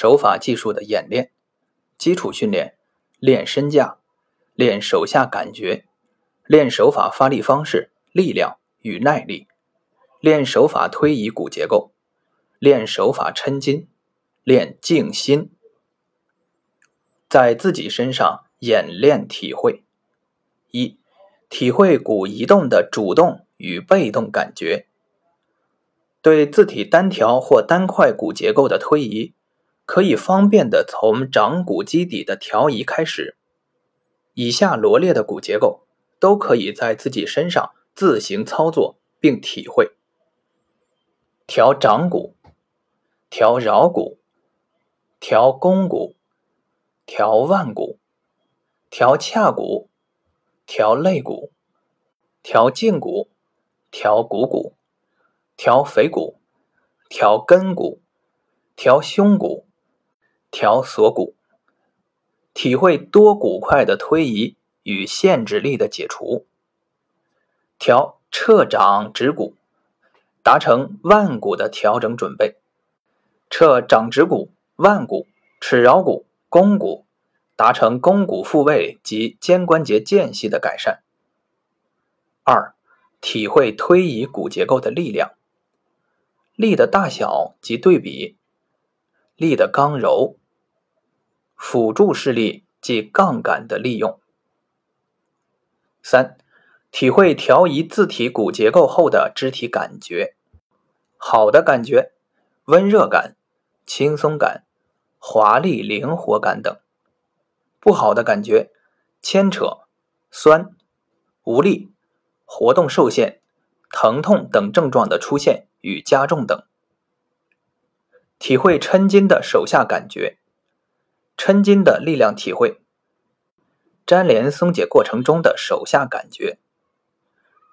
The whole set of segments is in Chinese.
手法技术的演练，基础训练，练身架，练手下感觉，练手法发力方式、力量与耐力，练手法推移骨结构，练手法抻筋，练静心，在自己身上演练体会。一、体会骨移动的主动与被动感觉。对自体单条或单块骨结构的推移，可以方便的从掌骨基底的调移开始。以下罗列的骨结构都可以在自己身上自行操作并体会：调掌骨、调桡骨、调肱骨、调腕骨、调髂骨。调肋骨，调胫骨，调股骨，调腓骨，调根骨，调胸骨，调锁骨，体会多骨块的推移与限制力的解除。调侧掌指骨，达成腕骨的调整准备。侧掌指骨、腕骨、尺桡骨、肱骨。达成肱骨复位及肩关节间隙的改善。二、体会推移骨结构的力量、力的大小及对比、力的刚柔、辅助势力及杠杆的利用。三、体会调移自体骨结构后的肢体感觉，好的感觉、温热感、轻松感、华丽灵活感等。不好的感觉，牵扯、酸、无力、活动受限、疼痛等症状的出现与加重等。体会抻筋的手下感觉，抻筋的力量体会，粘连松解过程中的手下感觉，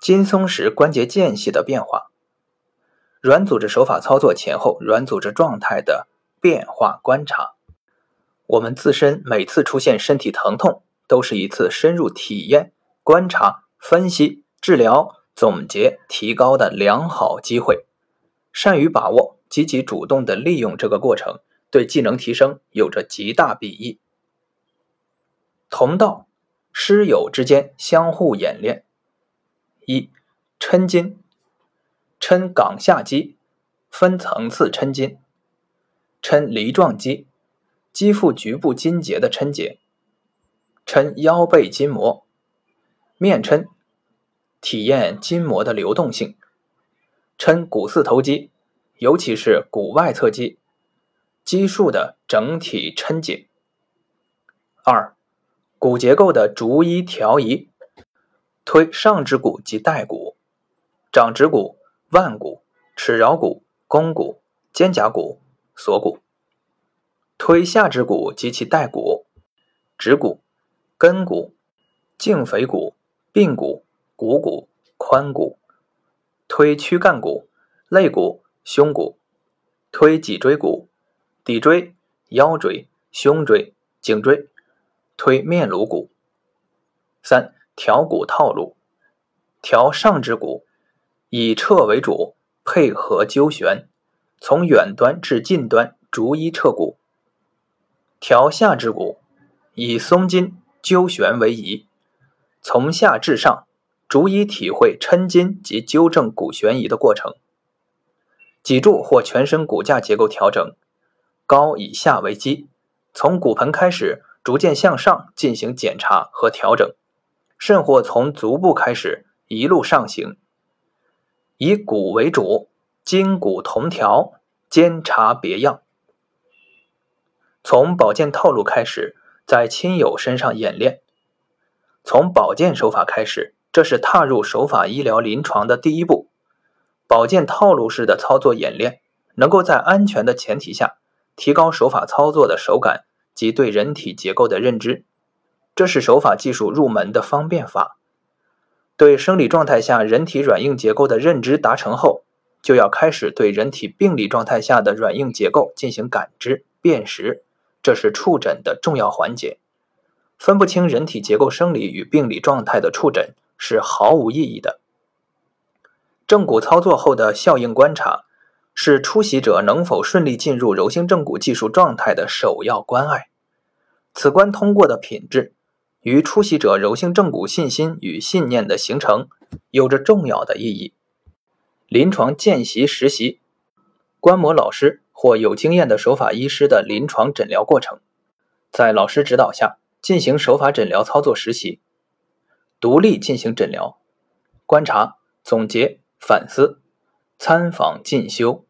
筋松时关节间隙的变化，软组织手法操作前后软组织状态的变化观察。我们自身每次出现身体疼痛，都是一次深入体验、观察、分析、治疗、总结、提高的良好机会。善于把握、积极主动的利用这个过程，对技能提升有着极大裨益。同道师友之间相互演练：一、抻筋，抻冈下肌，分层次抻筋，抻梨状肌。肌腹局部筋节的抻解，抻腰背筋膜，面抻，体验筋膜的流动性，抻股四头肌，尤其是股外侧肌，肌束的整体抻紧。二，骨结构的逐一调移，推上肢骨及带骨，掌指骨、腕骨、尺桡骨、肱骨、肩胛骨、锁骨。推下肢骨及其带骨、指骨、根骨、胫腓骨、髌骨、股骨、髋骨；推躯干骨、肋骨、胸骨；推脊椎骨、骶椎、腰椎、胸椎、颈椎；推面颅骨。三、调骨套路：调上肢骨，以撤为主，配合纠旋，从远端至近端逐一撤骨。调下肢骨，以松筋揪旋为宜，从下至上，逐一体会抻筋及纠正骨旋移的过程。脊柱或全身骨架结构调整，高以下为基，从骨盆开始，逐渐向上进行检查和调整，甚或从足部开始，一路上行，以骨为主，筋骨同调，监察别样。从保健套路开始，在亲友身上演练。从保健手法开始，这是踏入手法医疗临床的第一步。保健套路式的操作演练，能够在安全的前提下，提高手法操作的手感及对人体结构的认知。这是手法技术入门的方便法。对生理状态下人体软硬结构的认知达成后，就要开始对人体病理状态下的软硬结构进行感知辨识。这是触诊的重要环节，分不清人体结构生理与病理状态的触诊是毫无意义的。正骨操作后的效应观察，是出席者能否顺利进入柔性正骨技术状态的首要关爱。此关通过的品质，与出席者柔性正骨信心与信念的形成有着重要的意义。临床见习实习，观摩老师或有经验的手法医师的临床诊疗过程，在老师指导下进行手法诊疗操作实习，独立进行诊疗，观察、总结、反思，参访进修。